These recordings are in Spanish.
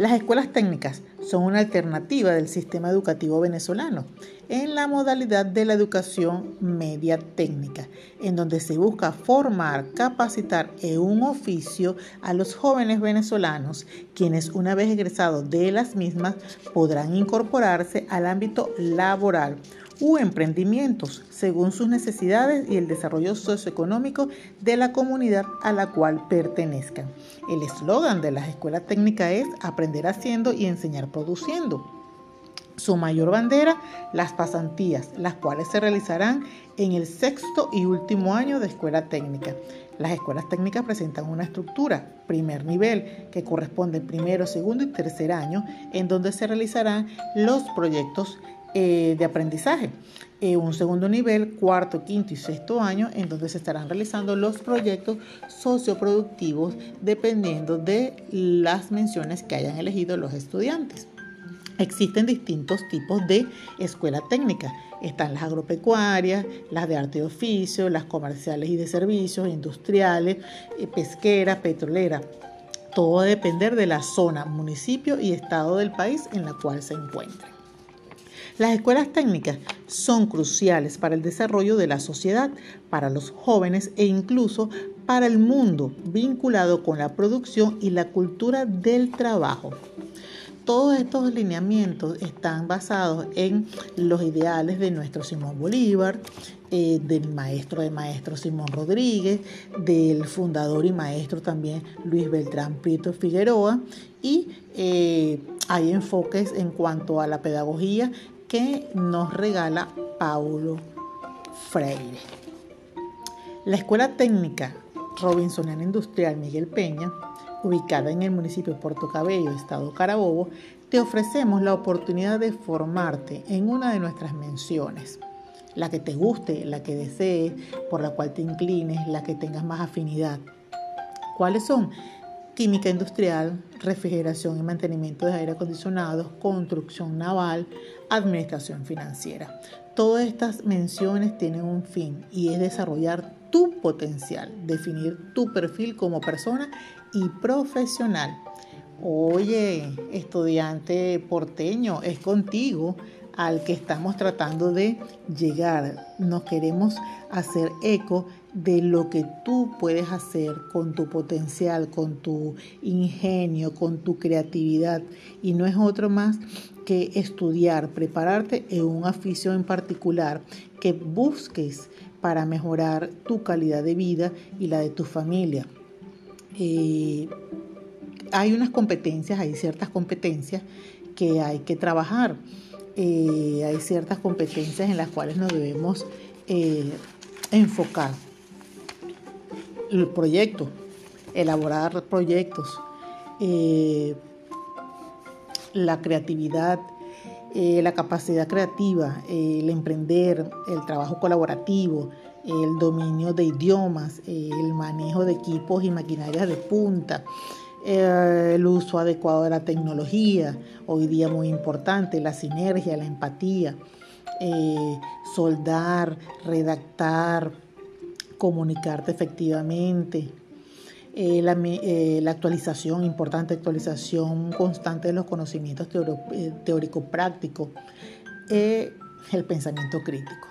Las escuelas técnicas son una alternativa del sistema educativo venezolano en la modalidad de la educación media técnica, en donde se busca formar, capacitar en un oficio a los jóvenes venezolanos, quienes una vez egresados de las mismas podrán incorporarse al ámbito laboral u emprendimientos según sus necesidades y el desarrollo socioeconómico de la comunidad a la cual pertenezcan. El eslogan de las escuelas técnicas es aprender haciendo y enseñar produciendo. Su mayor bandera, las pasantías, las cuales se realizarán en el sexto y último año de escuela técnica. Las escuelas técnicas presentan una estructura, primer nivel, que corresponde primero, segundo y tercer año, en donde se realizarán los proyectos eh, de aprendizaje. Eh, un segundo nivel, cuarto, quinto y sexto año, en donde se estarán realizando los proyectos socioproductivos dependiendo de las menciones que hayan elegido los estudiantes. Existen distintos tipos de escuela técnica. Están las agropecuarias, las de arte y oficio, las comerciales y de servicios, industriales, eh, pesquera, petrolera. Todo va a depender de la zona, municipio y estado del país en la cual se encuentren. Las escuelas técnicas son cruciales para el desarrollo de la sociedad, para los jóvenes e incluso para el mundo vinculado con la producción y la cultura del trabajo. Todos estos lineamientos están basados en los ideales de nuestro Simón Bolívar, eh, del maestro de maestro Simón Rodríguez, del fundador y maestro también Luis Beltrán Prieto Figueroa y eh, hay enfoques en cuanto a la pedagogía que nos regala Paulo Freire. La Escuela Técnica Robinsoniana Industrial Miguel Peña, ubicada en el municipio de Puerto Cabello, estado Carabobo, te ofrecemos la oportunidad de formarte en una de nuestras menciones, la que te guste, la que desees, por la cual te inclines, la que tengas más afinidad. ¿Cuáles son? Química industrial, refrigeración y mantenimiento de aire acondicionado, construcción naval, administración financiera. Todas estas menciones tienen un fin y es desarrollar tu potencial, definir tu perfil como persona y profesional. Oye, estudiante porteño, es contigo al que estamos tratando de llegar. Nos queremos hacer eco de lo que tú puedes hacer con tu potencial, con tu ingenio, con tu creatividad. Y no es otro más que estudiar, prepararte en un oficio en particular que busques para mejorar tu calidad de vida y la de tu familia. Eh, hay unas competencias, hay ciertas competencias que hay que trabajar. Eh, hay ciertas competencias en las cuales nos debemos eh, enfocar. El proyecto, elaborar proyectos, eh, la creatividad, la capacidad creativa, el emprender, el trabajo colaborativo, el dominio de idiomas, el manejo de equipos y maquinarias de punta, eh, el uso adecuado de la tecnología, hoy día muy importante, la sinergia, la empatía, eh, soldar, redactar, comunicarte efectivamente, eh, la, actualización, importante actualización constante de los conocimientos teórico-prácticos, el pensamiento crítico.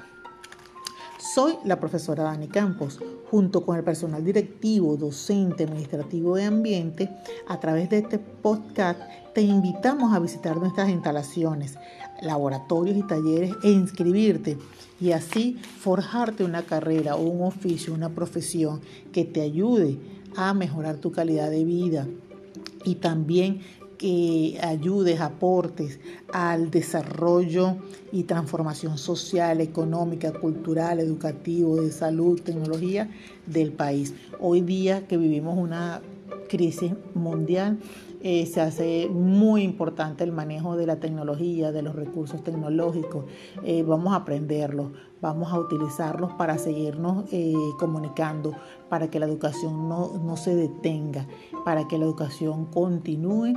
Soy la profesora Dani Campos. Junto con el personal directivo, docente, administrativo de ambiente, a través de este podcast te invitamos a visitar nuestras instalaciones, laboratorios y talleres e inscribirte y así forjarte una carrera o un oficio, una profesión que te ayude a mejorar tu calidad de vida y también que ayudes, aportes al desarrollo y transformación social, económica, cultural, educativo, de salud, tecnología del país. Hoy día que vivimos una crisis mundial, eh, se hace muy importante el manejo de la tecnología, de los recursos tecnológicos. Eh, vamos a aprenderlos, vamos a utilizarlos para seguirnos eh, comunicando, para que la educación no, no, se detenga, para que la educación continúe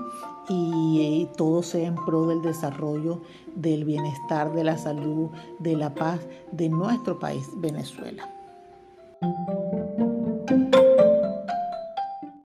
y todo sea en pro del desarrollo, del bienestar, de la salud, de la paz de nuestro país, Venezuela.